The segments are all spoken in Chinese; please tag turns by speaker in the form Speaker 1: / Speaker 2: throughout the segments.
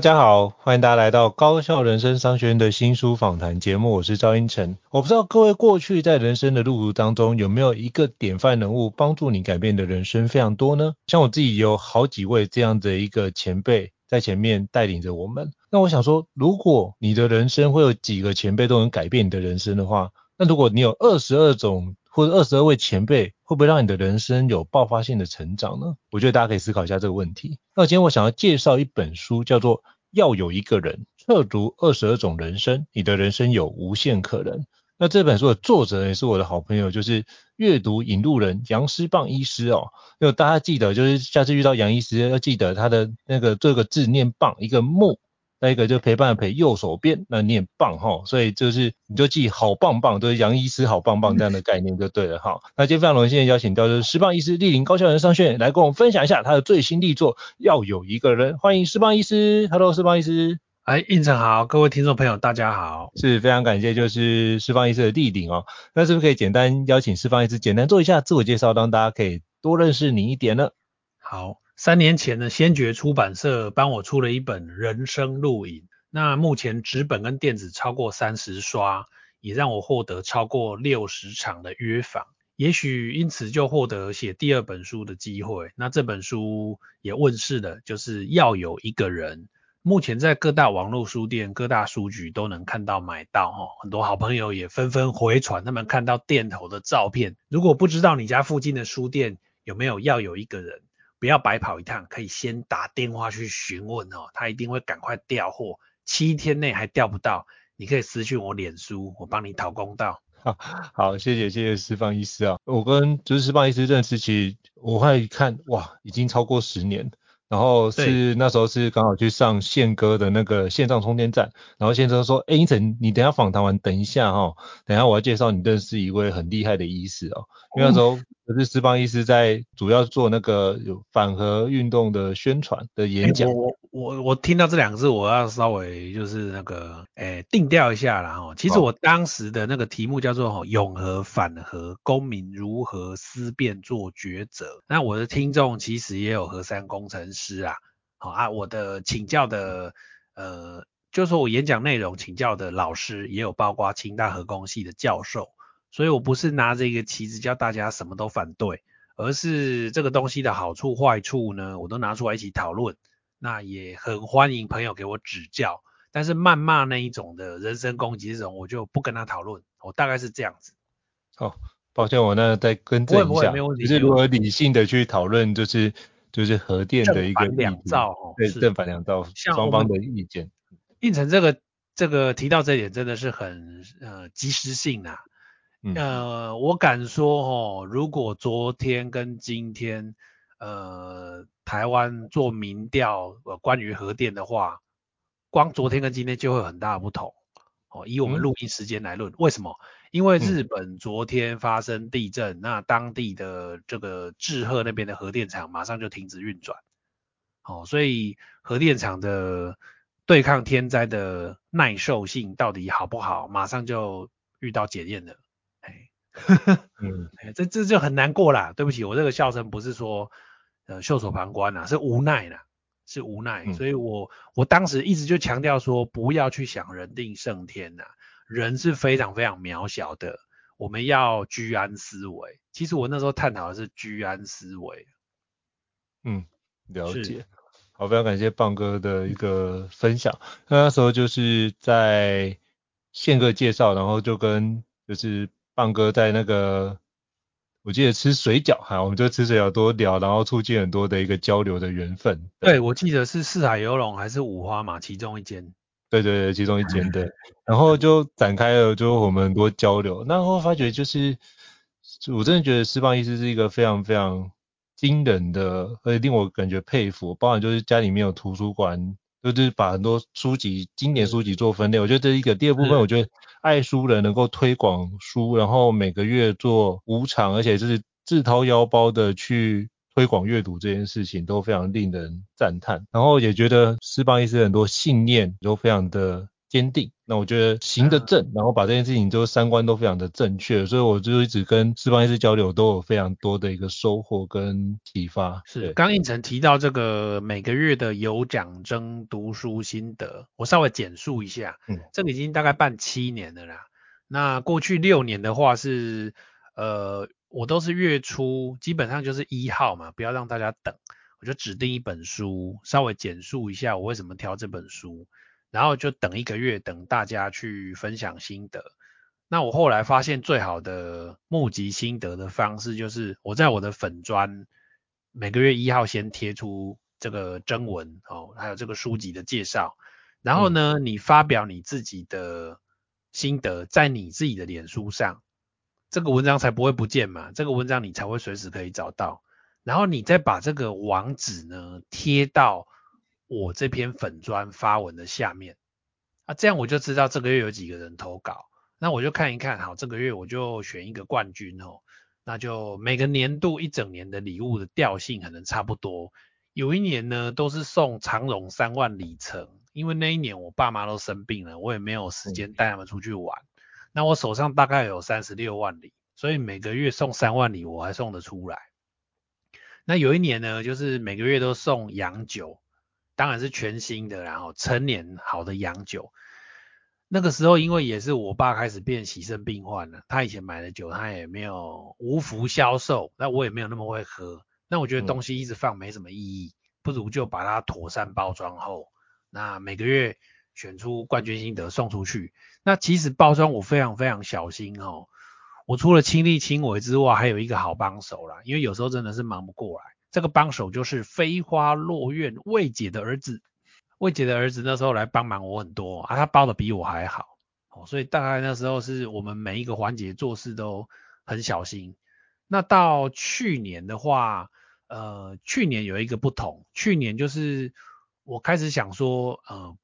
Speaker 1: 大家好，欢迎大家来到高效人生商学院的新书访谈节目，我是赵英成。我不知道各位过去在人生的路途当中有没有一个典范人物帮助你改变的人生非常多呢？像我自己有好几位这样的一个前辈在前面带领着我们。那我想说，如果你的人生会有几个前辈都能改变你的人生的话，那如果你有二十二种或者二十二位前辈，会不会让你的人生有爆发性的成长呢？我觉得大家可以思考一下这个问题。那今天我想要介绍一本书，叫做《要有一个人彻读二十二种人生，你的人生有无限可能》。那这本书的作者也是我的好朋友，就是阅读引路人杨师棒医师哦。就大家记得，就是下次遇到杨医师要记得他的那个这个字念棒，一个木。再一个就陪伴的陪，右手边那念棒哈，所以就是你就记好棒棒，就是杨医师好棒棒这样的概念就对了哈。那今天非常荣幸邀请到就是师棒医师莅临高校人生商学院来跟我们分享一下他的最新力作《要有一个人》，欢迎师棒医师，Hello，师棒医师，
Speaker 2: 哎，胤丞好，各位听众朋友大家好，
Speaker 1: 是非常感谢就是释放医师的莅临哦。那是不是可以简单邀请释放医师简单做一下自我介绍，让大家可以多认识你一点呢？
Speaker 2: 好，三年前呢，先觉出版社帮我出了一本《人生录影》。那目前纸本跟电子超过三十刷，也让我获得超过六十场的约访，也许因此就获得写第二本书的机会。那这本书也问世了，就是要有一个人。目前在各大网络书店、各大书局都能看到买到哈，很多好朋友也纷纷回传他们看到店头的照片。如果不知道你家附近的书店有没有要有一个人，不要白跑一趟，可以先打电话去询问哦，他一定会赶快调货。七天内还调不到，你可以私讯我脸书，我帮你讨公道。
Speaker 1: 好，好，谢谢，谢谢释放医师啊。我跟就是释放医师认识，其实我会看，哇，已经超过十年。然后是那时候是刚好去上宪哥的那个线上充电站，然后宪哥说，哎，英成，你等一下访谈完，等一下哈、哦，等一下我要介绍你认识一位很厉害的医师哦，因为那时候。是师棒医师在主要做那个有反核运动的宣传的演讲。
Speaker 2: 我我我听到这两个字，我要稍微就是那个诶定调一下啦哈。其实我当时的那个题目叫做哈永和反核，公民如何思辨做抉择。那我的听众其实也有核三工程师啊，好啊，我的请教的呃，就是说我演讲内容请教的老师也有包括清大核工系的教授。所以我不是拿着一个旗子叫大家什么都反对，而是这个东西的好处坏处呢，我都拿出来一起讨论。那也很欢迎朋友给我指教，但是谩骂那一种的人身攻击这种，我就不跟他讨论。我大概是这样子。
Speaker 1: 哦，抱歉，我那再更正一下，就是如何理性的去讨论，就是就是核电的一个
Speaker 2: 两造哦，
Speaker 1: 对，正反两造双方的意见。
Speaker 2: 应成这个这个提到这一点真的是很呃及时性啊。呃，我敢说哦，如果昨天跟今天，呃，台湾做民调，呃，关于核电的话，光昨天跟今天就会有很大的不同。哦，以我们录音时间来论，嗯、为什么？因为日本昨天发生地震，嗯、那当地的这个志贺那边的核电厂马上就停止运转。哦，所以核电厂的对抗天灾的耐受性到底好不好，马上就遇到检验了。呵呵，嗯，这这就很难过啦。对不起，我这个笑声不是说呃袖手旁观啦，是无奈啦，是无奈。嗯、所以我我当时一直就强调说，不要去想人定胜天呐，人是非常非常渺小的，我们要居安思危。其实我那时候探讨的是居安思危。
Speaker 1: 嗯，了解。好，非常感谢棒哥的一个分享。那那时候就是在宪哥介绍，然后就跟就是。棒哥在那个，我记得吃水饺，哈，我们就吃水饺多聊，然后促进很多的一个交流的缘分。
Speaker 2: 对，我记得是四海游龙还是五花马其中一间。
Speaker 1: 对对对，其中一间对，然后就展开了就我们很多交流，然后发觉就是，我真的觉得释放医师是一个非常非常惊人的，而且令我感觉佩服，包含就是家里面有图书馆，就是把很多书籍经典书籍做分类，我觉得这是一个。第二部分，我觉得爱书人能够推广书，然后每个月做无偿，而且就是自掏腰包的去。推广阅读这件事情都非常令人赞叹，然后也觉得斯邦医师很多信念都非常的坚定。那我觉得行得正，然后把这件事情就三观都非常的正确，所以我就一直跟四方医师交流，都有非常多的一个收获跟启发。
Speaker 2: 是，刚应成提到这个每个月的有奖征读书心得，我稍微简述一下。嗯，这个已经大概办七年了啦。那过去六年的话是，呃。我都是月初，基本上就是一号嘛，不要让大家等，我就指定一本书，稍微简述一下我为什么挑这本书，然后就等一个月，等大家去分享心得。那我后来发现最好的募集心得的方式，就是我在我的粉专每个月一号先贴出这个征文哦，还有这个书籍的介绍，然后呢，嗯、你发表你自己的心得在你自己的脸书上。这个文章才不会不见嘛，这个文章你才会随时可以找到，然后你再把这个网址呢贴到我这篇粉砖发文的下面，啊，这样我就知道这个月有几个人投稿，那我就看一看，好，这个月我就选一个冠军哦，那就每个年度一整年的礼物的调性可能差不多，有一年呢都是送长荣三万里程，因为那一年我爸妈都生病了，我也没有时间带他们出去玩。那我手上大概有三十六万里，所以每个月送三万里我还送得出来。那有一年呢，就是每个月都送洋酒，当然是全新的，然后陈年好的洋酒。那个时候因为也是我爸开始变喜肾病患了，他以前买的酒他也没有无福消受，那我也没有那么会喝，那我觉得东西一直放没什么意义，不如就把它妥善包装后，那每个月。选出冠军心得送出去。那其实包装我非常非常小心哦。我除了亲力亲为之外，还有一个好帮手啦。因为有时候真的是忙不过来。这个帮手就是飞花落院魏姐的儿子。魏姐的儿子那时候来帮忙我很多啊，他包的比我还好哦。所以大概那时候是我们每一个环节做事都很小心。那到去年的话，呃，去年有一个不同。去年就是我开始想说，呃。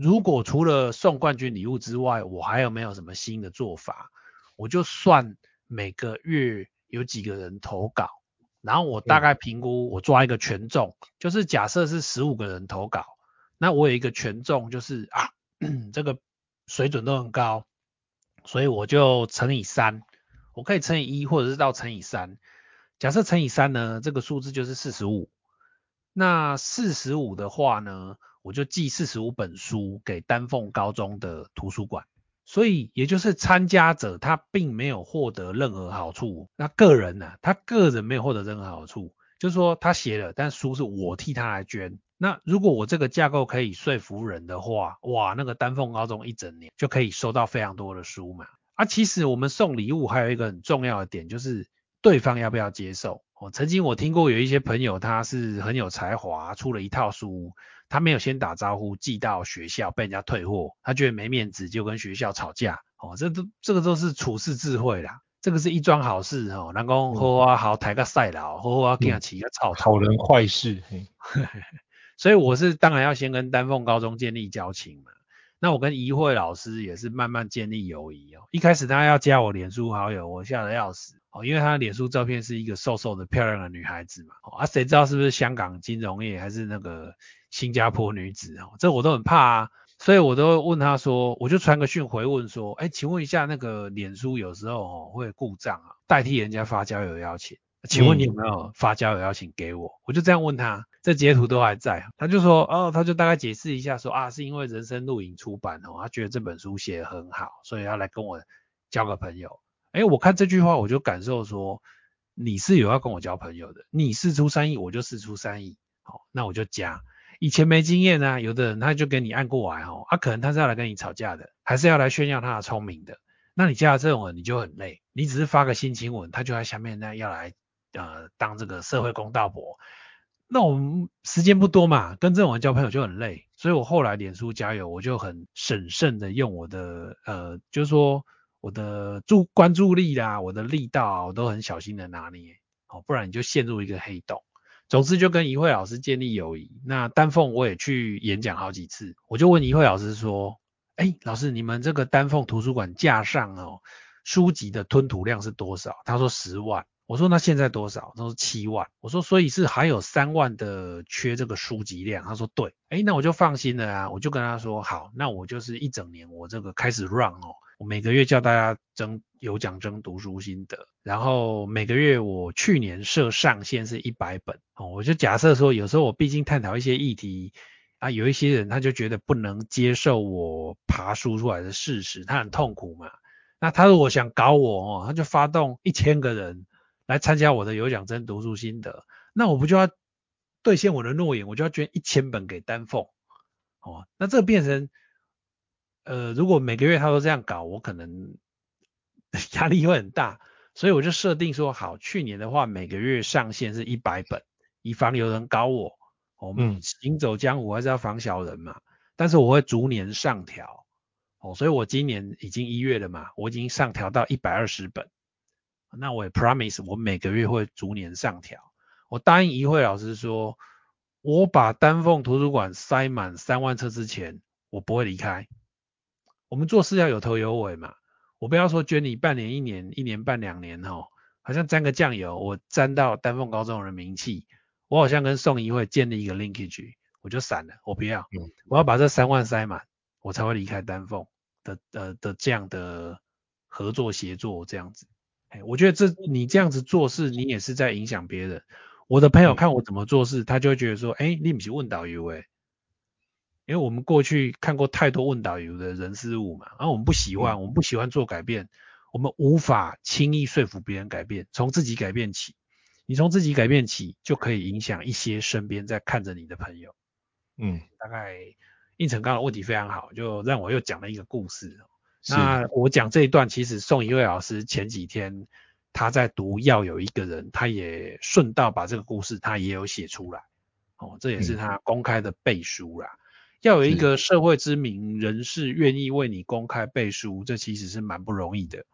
Speaker 2: 如果除了送冠军礼物之外，我还有没有什么新的做法？我就算每个月有几个人投稿，然后我大概评估，我抓一个权重，就是假设是十五个人投稿，那我有一个权重，就是啊，这个水准都很高，所以我就乘以三，我可以乘以一，或者是到乘以三。假设乘以三呢，这个数字就是四十五。那四十五的话呢，我就寄四十五本书给丹凤高中的图书馆，所以也就是参加者他并没有获得任何好处，那个人呢、啊，他个人没有获得任何好处，就是说他写了，但书是我替他来捐。那如果我这个架构可以说服人的话，哇，那个丹凤高中一整年就可以收到非常多的书嘛。啊，其实我们送礼物还有一个很重要的点，就是对方要不要接受。哦，曾经我听过有一些朋友他是很有才华，出了一套书。他没有先打招呼，寄到学校被人家退货，他觉得没面子，就跟学校吵架。哦，这都这个都是处世智慧啦，这个是一桩好事哦。人讲好啊好，抬个赛老，好啊给他起个草
Speaker 1: 好人坏事。
Speaker 2: 所以我是当然要先跟丹凤高中建立交情嘛。那我跟怡慧老师也是慢慢建立友谊哦。一开始他要加我脸书好友，我吓得要死哦，因为他的脸书照片是一个瘦瘦的漂亮的女孩子嘛。啊，谁知道是不是香港金融业还是那个？新加坡女子哦，这我都很怕啊，所以我都问他说，我就传个讯回问说，哎，请问一下那个脸书有时候哦会故障啊，代替人家发交友邀请，请问你有没有发交友邀请给我？我就这样问他，这截图都还在，他就说，哦，他就大概解释一下说啊，是因为人生录影出版哦，他觉得这本书写得很好，所以要来跟我交个朋友。哎，我看这句话我就感受说，你是有要跟我交朋友的，你释出善意，我就释出善意，好，那我就加。以前没经验啊，有的人他就给你按过来哦，啊、可能他是要来跟你吵架的，还是要来炫耀他的聪明的。那你加了这种人，你就很累。你只是发个心情文，他就在下面那要来呃当这个社会公道伯。那我们时间不多嘛，跟这种人交朋友就很累。所以我后来脸书交友，我就很审慎的用我的呃，就是说我的注关注力啦，我的力道，我都很小心的拿捏，哦，不然你就陷入一个黑洞。总之就跟怡慧老师建立友谊。那丹凤我也去演讲好几次，我就问怡慧老师说，哎，老师你们这个丹凤图书馆架上哦，书籍的吞吐量是多少？他说十万。我说那现在多少？他说七万。我说所以是还有三万的缺这个书籍量。他说对。诶，那我就放心了啊。我就跟他说好，那我就是一整年我这个开始 run 哦，我每个月叫大家征有奖征读书心得，然后每个月我去年设上限是一百本哦。我就假设说有时候我毕竟探讨一些议题啊，有一些人他就觉得不能接受我爬书出来的事实，他很痛苦嘛。那他如果想搞我哦，他就发动一千个人。来参加我的有奖征读书心得，那我不就要兑现我的诺言，我就要捐一千本给丹凤，哦，那这变成，呃，如果每个月他都这样搞，我可能压力会很大，所以我就设定说，好，去年的话每个月上限是一百本，以防有人搞我，我们行走江湖还是要防小人嘛，但是我会逐年上调，哦，所以我今年已经一月了嘛，我已经上调到一百二十本。那我也 promise 我每个月会逐年上调。我答应一慧老师说，我把丹凤图书馆塞满三万册之前，我不会离开。我们做事要有头有尾嘛。我不要说捐你半年、一年、一年半、两年哦，好像沾个酱油，我沾到丹凤高中的名气，我好像跟宋怡慧建立一个 linkage，我就散了。我不要，我要把这三万塞满，我才会离开丹凤的呃的这样的合作协作这样子。哎我觉得这你这样子做事，你也是在影响别人。我的朋友看我怎么做事，他就会觉得说，哎，你不是问导游诶。因为我们过去看过太多问导游的人事物嘛，然后我们不喜欢，我们不喜欢做改变，我们无法轻易说服别人改变，从自己改变起。你从自己改变起，就可以影响一些身边在看着你的朋友。嗯，大概应成刚的问题非常好，就让我又讲了一个故事。那我讲这一段，其实宋怡慧老师前几天他在读《要有一个人》，他也顺道把这个故事他也有写出来，哦，这也是他公开的背书啦。要有一个社会知名人士愿意为你公开背书，这其实是蛮不容易的。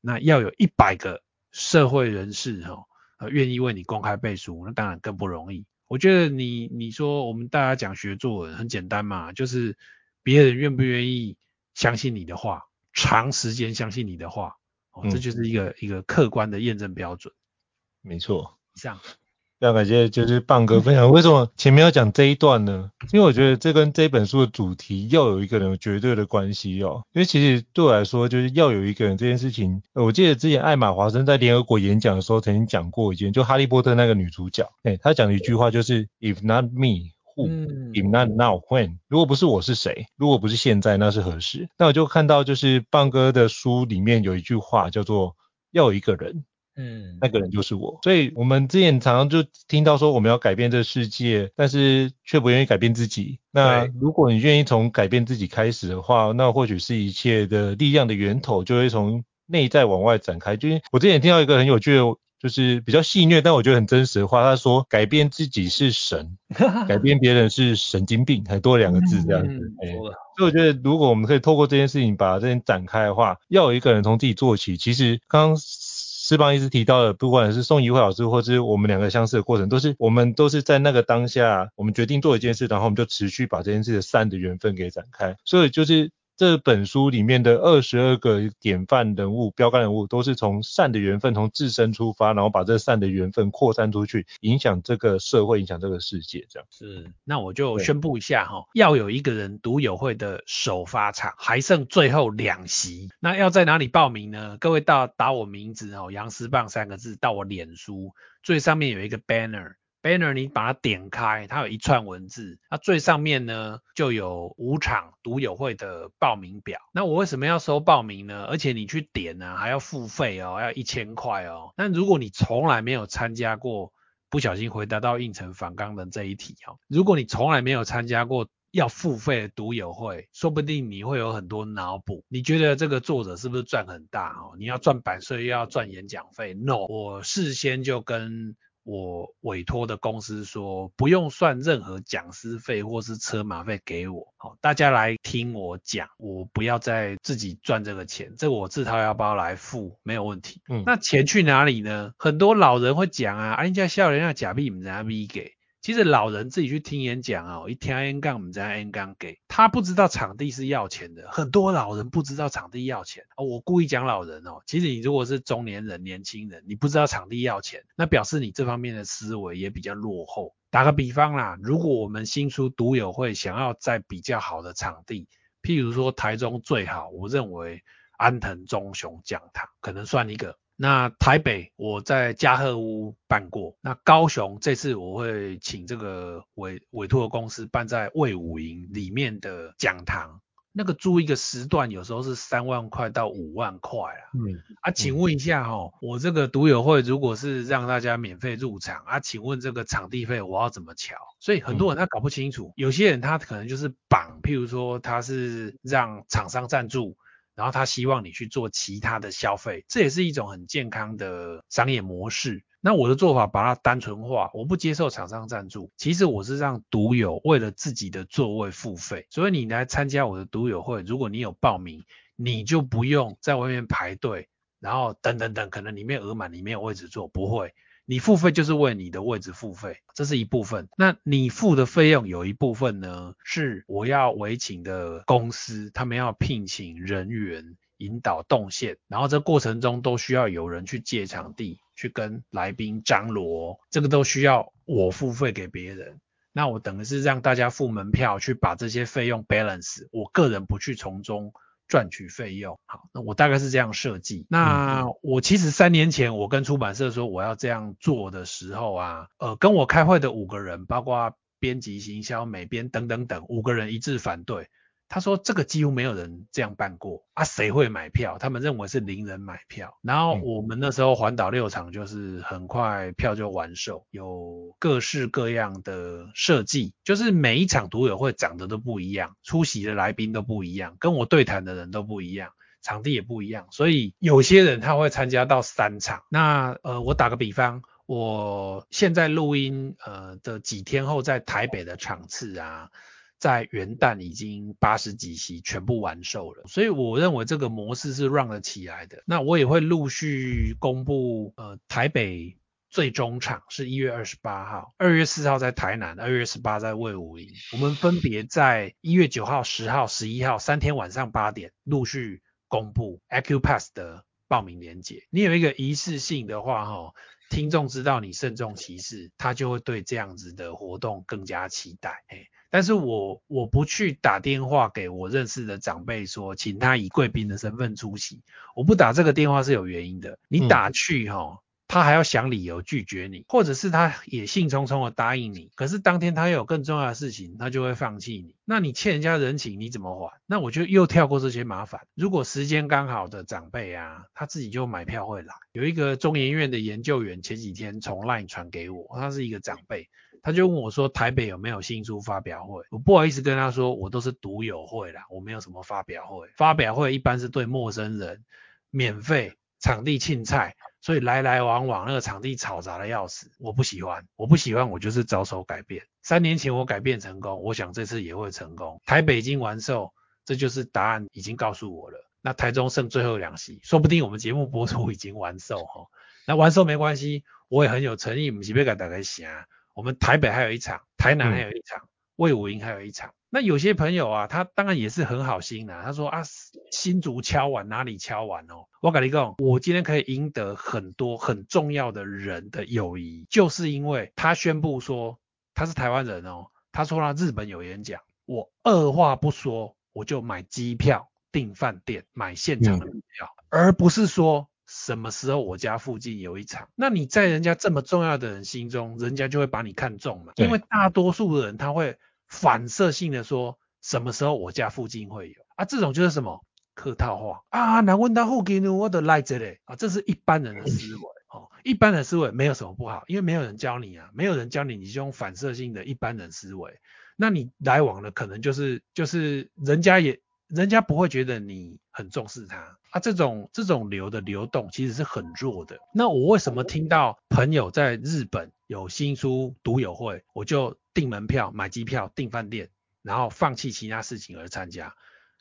Speaker 2: 那要有一百个社会人士哈，呃，愿意为你公开背书，那当然更不容易。我觉得你你说我们大家讲学作文很简单嘛，就是别人愿不愿意。相信你的话，长时间相信你的话，哦，这就是一个、嗯、一个客观的验证标准。
Speaker 1: 没错，
Speaker 2: 以上，
Speaker 1: 非常感谢，就是棒哥分享。为什么前面要讲这一段呢？因为我觉得这跟这本书的主题要有一个人有绝对的关系哦。因为其实对我来说，就是要有一个人这件事情，我记得之前艾玛华生在联合国演讲的时候曾经讲过一件，就哈利波特那个女主角，哎，她讲了一句话就是 “If not me”。Who, if not now, when？如果不是我是谁？如果不是现在，那是何时？那我就看到就是棒哥的书里面有一句话叫做要有一个人，嗯，那个人就是我。所以我们之前常常就听到说我们要改变这个世界，但是却不愿意改变自己。那如果你愿意从改变自己开始的话，那或许是一切的力量的源头就会从内在往外展开。就是我之前听到一个很有趣的。就是比较戏谑，但我觉得很真实的话。他说：“改变自己是神，改变别人是神经病。”还多两个字这样子。嗯欸、所以我觉得，如果我们可以透过这件事情把这件展开的话，要有一个人从自己做起。其实刚刚诗邦一直提到的，不管是宋怡慧老师，或者是我们两个相似的过程，都是我们都是在那个当下，我们决定做一件事，然后我们就持续把这件事的善的缘分给展开。所以就是。这本书里面的二十二个典范人物、标杆人物，都是从善的缘分，从自身出发，然后把这善的缘分扩散出去，影响这个社会，影响这个世界，这样。
Speaker 2: 是，那我就宣布一下哈，要有一个人读友会的首发场，还剩最后两席，那要在哪里报名呢？各位到打我名字哦，杨思棒三个字到我脸书最上面有一个 banner。Banner 你把它点开，它有一串文字，那最上面呢就有五场独友会的报名表。那我为什么要收报名呢？而且你去点呢还要付费哦，要一千块哦。那如果你从来没有参加过，不小心回答到胤丞访纲的这一题哦。如果你从来没有参加过要付费的独友会，说不定你会有很多脑补。你觉得这个作者是不是赚很大哦？你要赚版税又要赚演讲费？No，我事先就跟我委托的公司说，不用算任何讲师费或是车马费给我，好，大家来听我讲，我不要再自己赚这个钱，这个我自掏腰包来付，没有问题。嗯，那钱去哪里呢？很多老人会讲啊，人家笑人家假币，唔知阿咪给。其实老人自己去听演讲啊，一听 N 杠，我们在 N 杠给他不知道场地是要钱的，很多老人不知道场地要钱哦。我故意讲老人哦，其实你如果是中年人、年轻人，你不知道场地要钱，那表示你这方面的思维也比较落后。打个比方啦，如果我们新书读友会想要在比较好的场地，譬如说台中最好，我认为安藤忠雄讲堂可能算一个。那台北我在嘉禾屋办过，那高雄这次我会请这个委委托的公司办在魏武营里面的讲堂，那个租一个时段有时候是三万块到五万块啊。嗯啊，请问一下哈、哦，我这个独友会如果是让大家免费入场啊，请问这个场地费我要怎么乔？所以很多人他搞不清楚，有些人他可能就是绑，譬如说他是让厂商赞助。然后他希望你去做其他的消费，这也是一种很健康的商业模式。那我的做法把它单纯化，我不接受厂商赞助。其实我是让独友为了自己的座位付费，所以你来参加我的独友会，如果你有报名，你就不用在外面排队，然后等等等，可能里面额满，里面有位置坐，不会。你付费就是为你的位置付费，这是一部分。那你付的费用有一部分呢，是我要委请的公司，他们要聘请人员引导动线，然后这过程中都需要有人去借场地，去跟来宾张罗，这个都需要我付费给别人。那我等于是让大家付门票去把这些费用 balance，我个人不去从中。赚取费用，好，那我大概是这样设计。那我其实三年前我跟出版社说我要这样做的时候啊，呃，跟我开会的五个人，包括编辑、行销、美编等等等，五个人一致反对。他说这个几乎没有人这样办过啊，谁会买票？他们认为是零人买票。然后我们那时候环岛六场，就是很快票就完售，有各式各样的设计，就是每一场独友会长得都不一样，出席的来宾都不一样，跟我对谈的人都不一样，场地也不一样，所以有些人他会参加到三场。那呃，我打个比方，我现在录音呃的几天后在台北的场次啊。在元旦已经八十几席全部完售了，所以我认为这个模式是 run 得起来的。那我也会陆续公布，呃，台北最终场是一月二十八号，二月四号在台南，二月十八在卫武营。我们分别在一月九号、十号、十一号三天晚上八点陆续公布 Accupass 的报名链接。你有一个仪式性的话，哈。听众知道你慎重其事，他就会对这样子的活动更加期待。嘿，但是我我不去打电话给我认识的长辈说，请他以贵宾的身份出席。我不打这个电话是有原因的，你打去齁。嗯他还要想理由拒绝你，或者是他也兴冲冲的答应你，可是当天他又有更重要的事情，他就会放弃你。那你欠人家人情，你怎么还？那我就又跳过这些麻烦。如果时间刚好的长辈啊，他自己就买票会来。有一个中研院的研究员前几天从 LINE 传给我，他是一个长辈，他就问我说台北有没有新书发表会？我不好意思跟他说，我都是读友会啦，我没有什么发表会。发表会一般是对陌生人，免费，场地凊彩。所以来来往往那个场地吵杂的要死，我不喜欢，我不喜欢，我就是着手改变。三年前我改变成功，我想这次也会成功。台北已经完售，这就是答案已经告诉我了。那台中剩最后两席，说不定我们节目播出已经完售哈。那完售没关系，我也很有诚意，不是要给大家想，我们台北还有一场，台南还有一场，魏武营还有一场。那有些朋友啊，他当然也是很好心的。他说啊，新竹敲完哪里敲完哦？我跟你讲，我今天可以赢得很多很重要的人的友谊，就是因为他宣布说他是台湾人哦。他说他日本有演讲，我二话不说，我就买机票、订饭店、买现场的票，嗯，而不是说什么时候我家附近有一场。那你在人家这么重要的人心中，人家就会把你看中嘛。因为大多数的人他会。反射性的说，什么时候我家附近会有啊？这种就是什么客套话啊？那问到附近我都来这里啊？这是一般人的思维哦。一般的思维没有什么不好，因为没有人教你啊，没有人教你，你就用反射性的一般人思维。那你来往的可能就是就是人家也人家不会觉得你很重视他啊。这种这种流的流动其实是很弱的。那我为什么听到朋友在日本有新书读友会，我就订门票、买机票、订饭店，然后放弃其他事情而参加？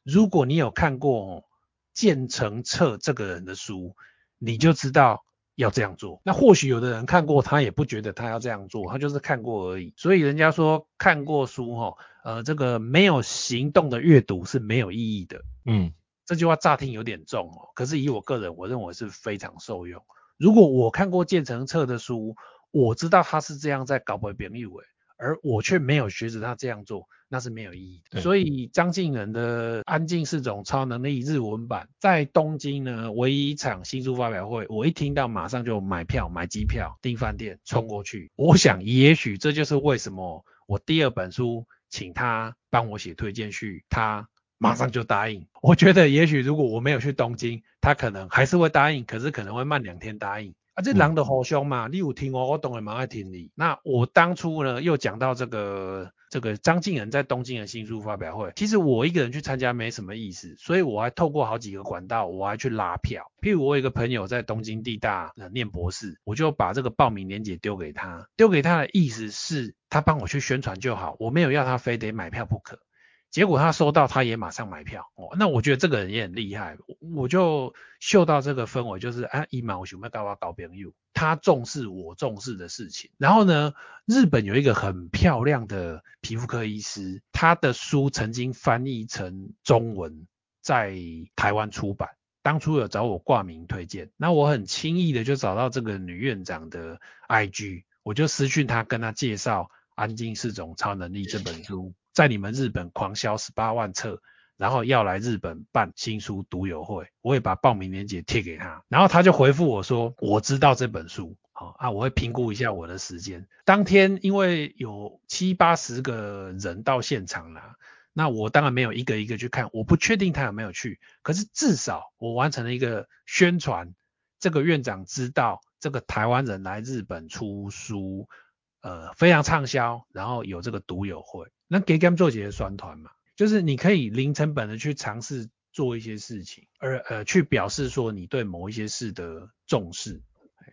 Speaker 2: 如果你有看过建成彻这个人的书，你就知道。要这样做，那或许有的人看过，他也不觉得他要这样做，他就是看过而已。所以人家说看过书哈，呃，这个没有行动的阅读是没有意义的。嗯，这句话乍听有点重哦，可是以我个人，我认为是非常受用。如果我看过建成册的书，我知道他是这样在搞别人以为。而我却没有学着他这样做，那是没有意义的。所以张敬仁的《安静是种超能力》日文版在东京呢，唯一一场新书发表会，我一听到马上就买票、买机票、订饭店，冲过去。我想，也许这就是为什么我第二本书请他帮我写推荐序，他马上就答应。我觉得，也许如果我没有去东京，他可能还是会答应，可是可能会慢两天答应。啊，这狼的互相嘛，你有听我，我当然蛮爱听你。那我当初呢，又讲到这个这个张敬仁在东京的新书发表会，其实我一个人去参加没什么意思，所以我还透过好几个管道，我还去拉票。譬如我有一个朋友在东京地大念博士，我就把这个报名链接丢给他，丢给他的意思是他帮我去宣传就好，我没有要他非得买票不可。结果他收到，他也马上买票哦。那我觉得这个人也很厉害，我就嗅到这个氛围，就是啊，一毛熊要跟我交朋友，他重视我重视的事情。然后呢，日本有一个很漂亮的皮肤科医师，他的书曾经翻译成中文，在台湾出版，当初有找我挂名推荐，那我很轻易的就找到这个女院长的 IG，我就私讯他，跟他介绍《安静是种超能力》这本书。在你们日本狂销十八万册，然后要来日本办新书读友会，我也把报名链接贴给他，然后他就回复我说，我知道这本书，好啊，我会评估一下我的时间。当天因为有七八十个人到现场了，那我当然没有一个一个去看，我不确定他有没有去，可是至少我完成了一个宣传，这个院长知道这个台湾人来日本出书，呃，非常畅销，然后有这个读友会。那给他们做几个宣传嘛，就是你可以零成本的去尝试做一些事情，而呃去表示说你对某一些事的重视。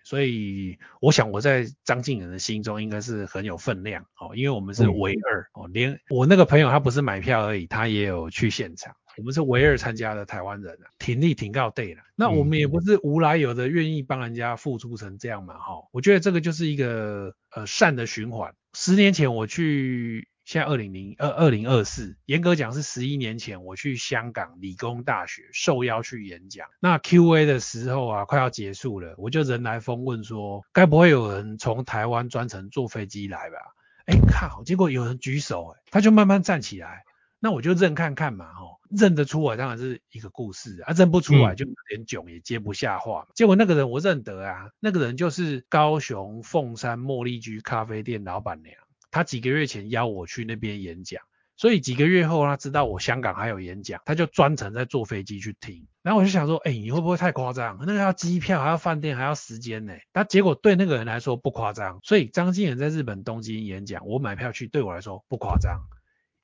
Speaker 2: 所以我想我在张敬仁的心中应该是很有分量哦，因为我们是唯二哦，连我那个朋友他不是买票而已，他也有去现场，我们是唯二参加的台湾人啊，挺立挺高对了。那我们也不是无来由的愿意帮人家付出成这样嘛哈，我觉得这个就是一个呃善的循环。十年前我去。现在二零零二二零二四，严格讲是十一年前，我去香港理工大学受邀去演讲。那 Q&A 的时候啊，快要结束了，我就人来疯问说，该不会有人从台湾专程坐飞机来吧？哎靠！结果有人举手，哎，他就慢慢站起来。那我就认看看嘛，吼，认得出来当然是一个故事啊，认不出来就有点囧，也接不下话。结果那个人我认得啊，那个人就是高雄凤山茉莉居咖啡店老板娘。他几个月前邀我去那边演讲，所以几个月后他知道我香港还有演讲，他就专程在坐飞机去听。然后我就想说，哎、你会不会太夸张？那个要机票，还要饭店，还要时间呢。但结果对那个人来说不夸张。所以张敬仁在日本东京演讲，我买票去，对我来说不夸张，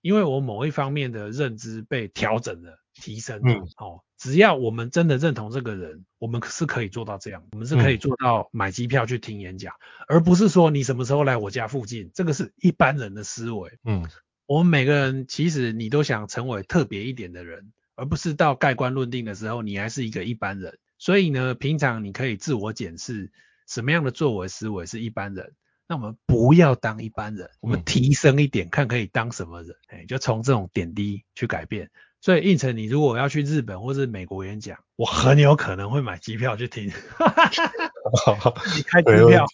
Speaker 2: 因为我某一方面的认知被调整了、提升了。嗯，好。只要我们真的认同这个人，我们是可以做到这样，我们是可以做到买机票去听演讲，嗯，而不是说你什么时候来我家附近，这个是一般人的思维。嗯，我们每个人其实你都想成为特别一点的人，而不是到盖棺论定的时候你还是一个一般人。所以呢，平常你可以自我检视什么样的作为思维是一般人，那我们不要当一般人，我们提升一点，看可以当什么人，哎，就从这种点滴去改变。所以应成，你如果要去日本或是美国演讲，我很有可能会买机票去听。好，你开机票。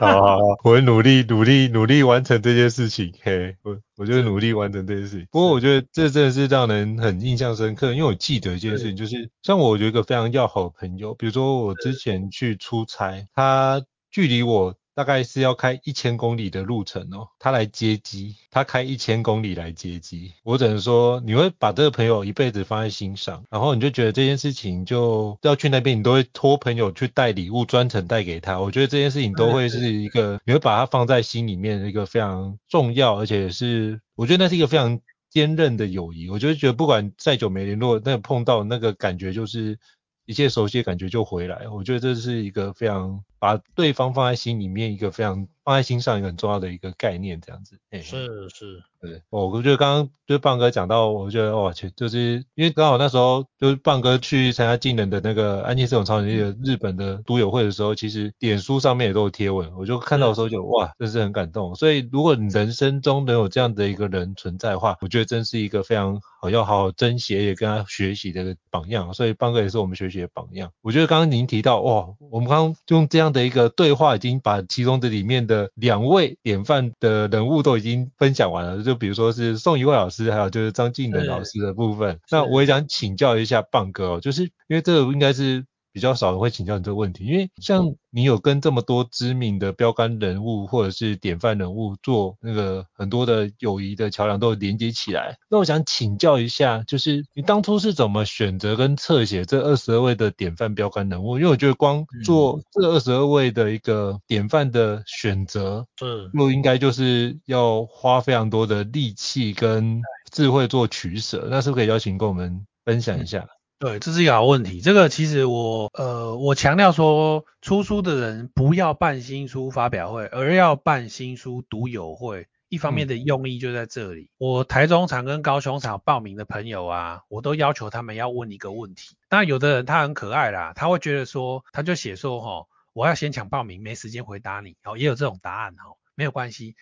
Speaker 1: 好好好，我会努力努力努力完成这件事情。嘿，我我就会努力完成这件事情。不过我觉得这真的是让人很印象深刻，因为我记得一件事情，就是像我有一个非常要好的朋友，比如说我之前去出差，他距离我。大概是要开一千公里的路程哦，他来接机，他开一千公里来接机，我只能说你会把这个朋友一辈子放在心上，然后你就觉得这件事情就要去那边，你都会托朋友去带礼物专程带给他，我觉得这件事情都会是一个，你会把它放在心里面的一个非常重要，而且是我觉得那是一个非常。坚韧的友谊。我就觉得不管再久没联络，那碰到那个感觉就是一切熟悉的感觉就回来。我觉得这是一个非常把对方放在心里面，一个非常放在心上一个很重要的一个概念，这样子。
Speaker 2: 是是。
Speaker 1: 对，我觉得刚刚就是棒哥讲到，我觉得哇，去就是因为刚好那时候就是棒哥去参加技能的那个安静这种超能力的日本的读友会的时候，其实脸书上面也都有贴文，我就看到的时候就哇，真是很感动。所以如果你人生中能有这样的一个人存在的话，我觉得真是一个非常好要好好珍惜也跟他学习的榜样。所以棒哥也是我们学习的榜样。我觉得刚刚您提到哇，我们刚刚用这样这样的一个对话，已经把其中的里面的两位典范的人物都已经分享完了，就比如说是宋怡慧老师，还有就是张静能老师的部分。那我也想请教一下棒哥哦，就是因为这个应该是比较少人会请教你这个问题，因为像你有跟这么多知名的标杆人物或者是典范人物做那个很多的友谊的桥梁都连接起来，那我想请教一下，就是你当初是怎么选择跟侧写这二十二位的典范标杆人物？因为我觉得光做这二十二位的一个典范的选择，嗯，又应该就是要花非常多的力气跟智慧做取舍，那是不是可以邀请跟我们分享一下？
Speaker 2: 对，这是一个好问题。这个其实我呃，我强调说，出书的人不要办新书发表会，而要办新书读友会。一方面的用意就在这里。嗯、我台中场跟高雄场报名的朋友啊，我都要求他们要问一个问题。那，有的人他很可爱啦，他会觉得说，他就写说，哈，我要先抢报名，没时间回答你。哦，也有这种答案，哈，没有关系。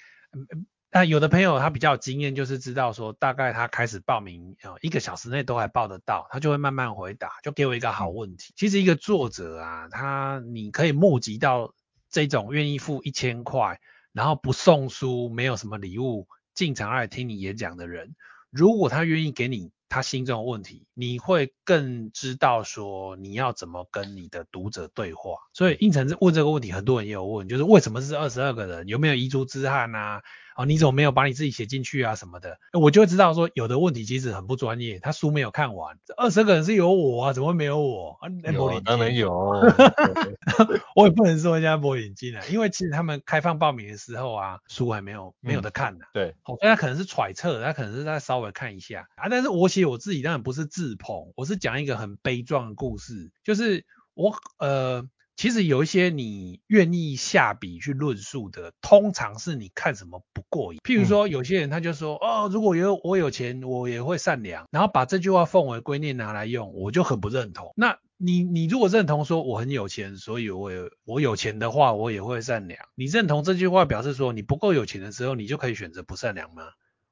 Speaker 2: 那有的朋友他比较有经验，就是知道说大概他开始报名啊，一个小时内都还报得到，他就会慢慢回答，就给我一个好问题。其实一个作者啊，他你可以募集到这种愿意付一千块，然后不送书，没有什么礼物，进场来听你演讲的人，如果他愿意给你他心中的问题，你会更知道说你要怎么跟你的读者对话。所以胤丞问这个问题，很多人也有问，就是为什么是二十二个人，有没有遗珠之憾啊？哦，你怎么没有把你自己写进去啊什么的？我就会知道说，有的问题其实很不专业。他书没有看完，二十个人是有我啊，怎么会没有我？啊，
Speaker 1: 有，当然有。
Speaker 2: 我也不能说人家没眼睛啊，因为其实他们开放报名的时候啊，书还没有没有得看呢、啊嗯。对，所以他可能是揣测，他可能是在稍微看一下啊。但是我写我自己当然不是自捧，我是讲一个很悲壮的故事，就是我呃。其实有一些你愿意下笔去论述的，通常是你看什么不过瘾。譬如说，有些人他就说，哦，如果有我有钱，我也会善良，然后把这句话奉为圭臬拿来用，我就很不认同。那你你如果认同说我很有钱，所以我有我有钱的话，我也会善良。你认同这句话，表示说你不够有钱的时候，你就可以选择不善良吗？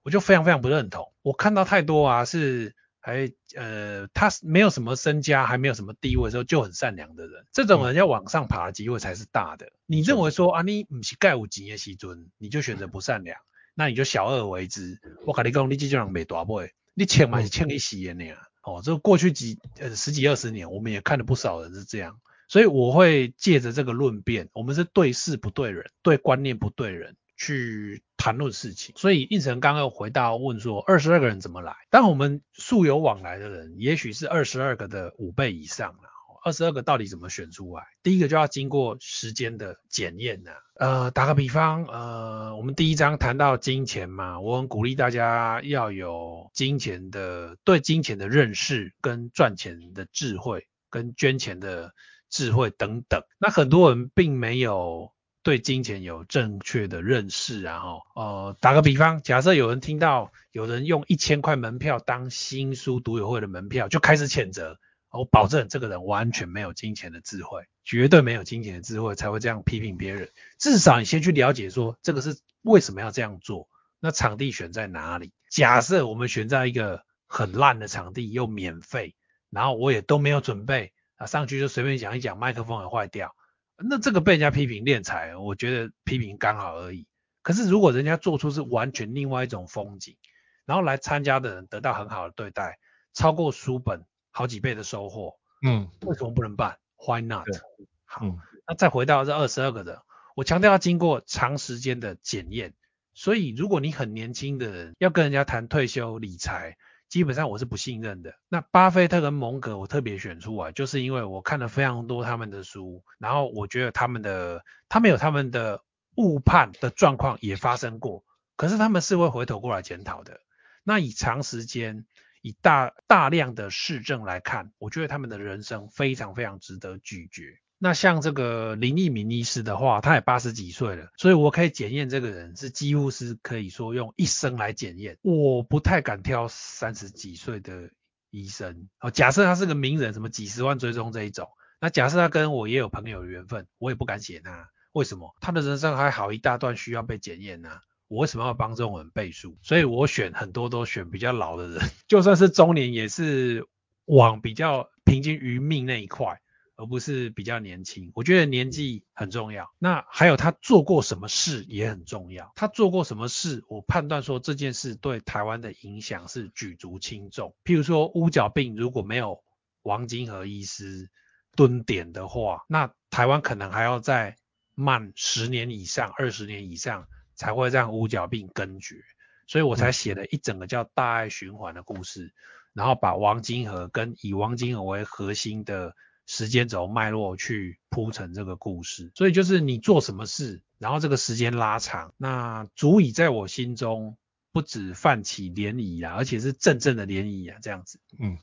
Speaker 2: 我就非常非常不认同。我看到太多啊，是。还呃，他没有什么身家，还没有什么地位的时候就很善良的人，这种人要往上爬的机会才是大的。嗯、你认为说啊，你不是盖有钱的时候，你就选择不善良，那你就小恶为之。我跟你讲，你这种人没大辈，你欠嘛是欠一死的那样。哦，这过去几呃十几二十年，我们也看了不少人是这样，所以我会借着这个论辩，我们是对事不对人，对观念不对人。去谈论事情，所以胤丞刚刚回答问说，二十二个人怎么来？当我们素有往来的人，也许是二十二个的五倍以上了。二十二个到底怎么选出来？第一个就要经过时间的检验呢。呃，打个比方，呃，我们第一章谈到金钱嘛，我很鼓励大家要有金钱的对金钱的认识，跟赚钱的智慧，跟捐钱的智慧等等。那很多人并没有。对金钱有正确的认识，然后呃，打个比方，假设有人听到有人用一千块门票当新书读友会的门票，就开始谴责。我保证这个人完全没有金钱的智慧，绝对没有金钱的智慧才会这样批评别人。至少你先去了解说这个是为什么要这样做，那场地选在哪里？假设我们选在一个很烂的场地又免费，然后我也都没有准备啊，上去就随便讲一讲，麦克风也坏掉。那这个被人家批评敛财，我觉得批评刚好而已。可是如果人家做出是完全另外一种风景，然后来参加的人得到很好的对待，超过书本好几倍的收获，嗯，为什么不能办？Why not？好，嗯，那再回到这二十二个人，我强调要经过长时间的检验。所以如果你很年轻的人要跟人家谈退休理财，基本上我是不信任的。那巴菲特跟蒙格我特别选出来，就是因为我看了非常多他们的书，然后我觉得他们的他们有他们的误判的状况也发生过，可是他们是会回头过来检讨的。那以长时间、以大大量的市政来看，我觉得他们的人生非常非常值得咀嚼。那像这个林义敏医师的话，他也八十几岁了，所以我可以检验这个人是几乎是可以说用一生来检验。我不太敢挑三十几岁的医生。哦，假设他是个名人，什么几十万追踪这一种，那假设他跟我也有朋友的缘分，我也不敢写他。为什么？他的人生还好一大段需要被检验呢？我为什么要帮这种人背书？所以我选很多都选比较老的人，就算是中年也是往比较平均余命那一块。而不是比较年轻，我觉得年纪很重要。那还有他做过什么事也很重要。他做过什么事，我判断说这件事对台湾的影响是举足轻重。譬如说乌角病如果没有王金和医师蹲点的话，那台湾可能还要再慢十年以上、二十年以上才会让乌角病根绝。所以我才写了一整个叫大爱循环的故事，然后把王金河跟以王金河为核心的。时间轴脉络去铺成这个故事，所以就是你做什么事，然后这个时间拉长，那足以在我心中不止泛起涟漪啊，而且是阵阵的涟漪啊，这样子。嗯。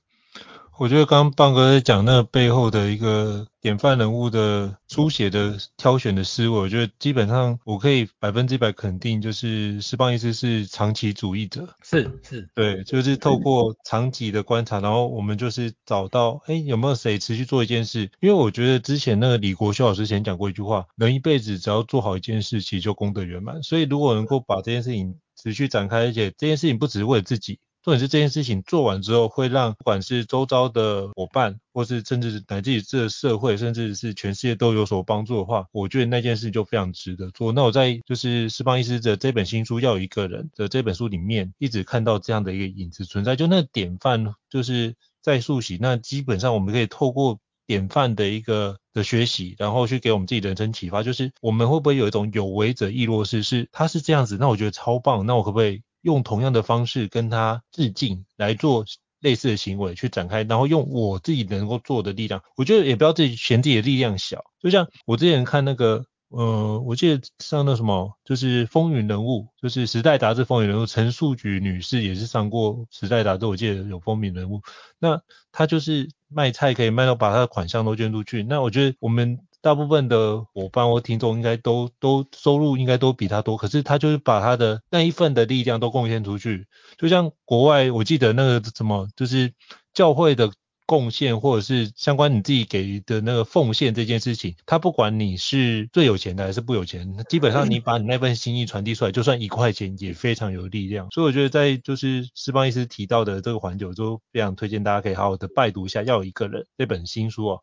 Speaker 1: 我觉得刚刚棒哥在讲那个背后的一个典范人物的书写的挑选的思维，我觉得基本上我可以百分之百肯定，就是施邦医师是长期主义者。
Speaker 2: 是是，
Speaker 1: 对，就是透过长期的观察，然后我们就是找到，哎，有没有谁持续做一件事？因为我觉得之前那个李国修老师前讲过一句话，人一辈子只要做好一件事，其实就功德圆满。所以如果能够把这件事情持续展开，而且这件事情不只是为了自己。重点是这件事情做完之后，会让不管是周遭的伙伴，或是甚至乃至于这社会，甚至是全世界都有所帮助的话，我觉得那件事就非常值得做。那我在就是施邦医师的这本新书《要有一个人》的这本书里面，一直看到这样的一个影子存在，就那典范就是在溯溪。那基本上我们可以透过典范的一个的学习，然后去给我们自己人生启发，就是我们会不会有一种有为者亦若是，是他是这样子，那我觉得超棒，那我可不可以？用同样的方式跟他致敬来做类似的行为去展开，然后用我自己能够做的力量，我觉得也不要自己嫌自己的力量小。就像我之前看那个，呃，我记得上那什么，就是风云人物，就是时代杂志风云人物，陈树菊女士也是上过时代杂志，我记得有风云人物。那她就是卖菜可以卖到把她的款项都捐出去。那我觉得我们。大部分的伙伴或听众应该都都收入应该都比他多，可是他就是把他的那一份的力量都贡献出去。就像国外，我记得那个什么，就是教会的贡献或者是相关你自己给的那个奉献这件事情，他不管你是最有钱的还是不有钱，基本上你把你那份心意传递出来，就算一块钱也非常有力量。所以我觉得在就是斯邦医师提到的这个环节，我就非常推荐大家可以好好的拜读一下《要有一个人》这本新书哦。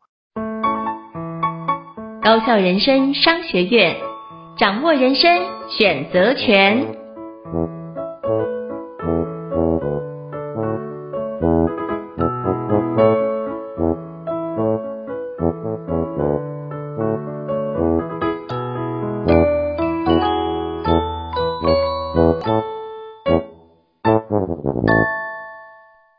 Speaker 3: 高校人生商学院，掌握人生选择权。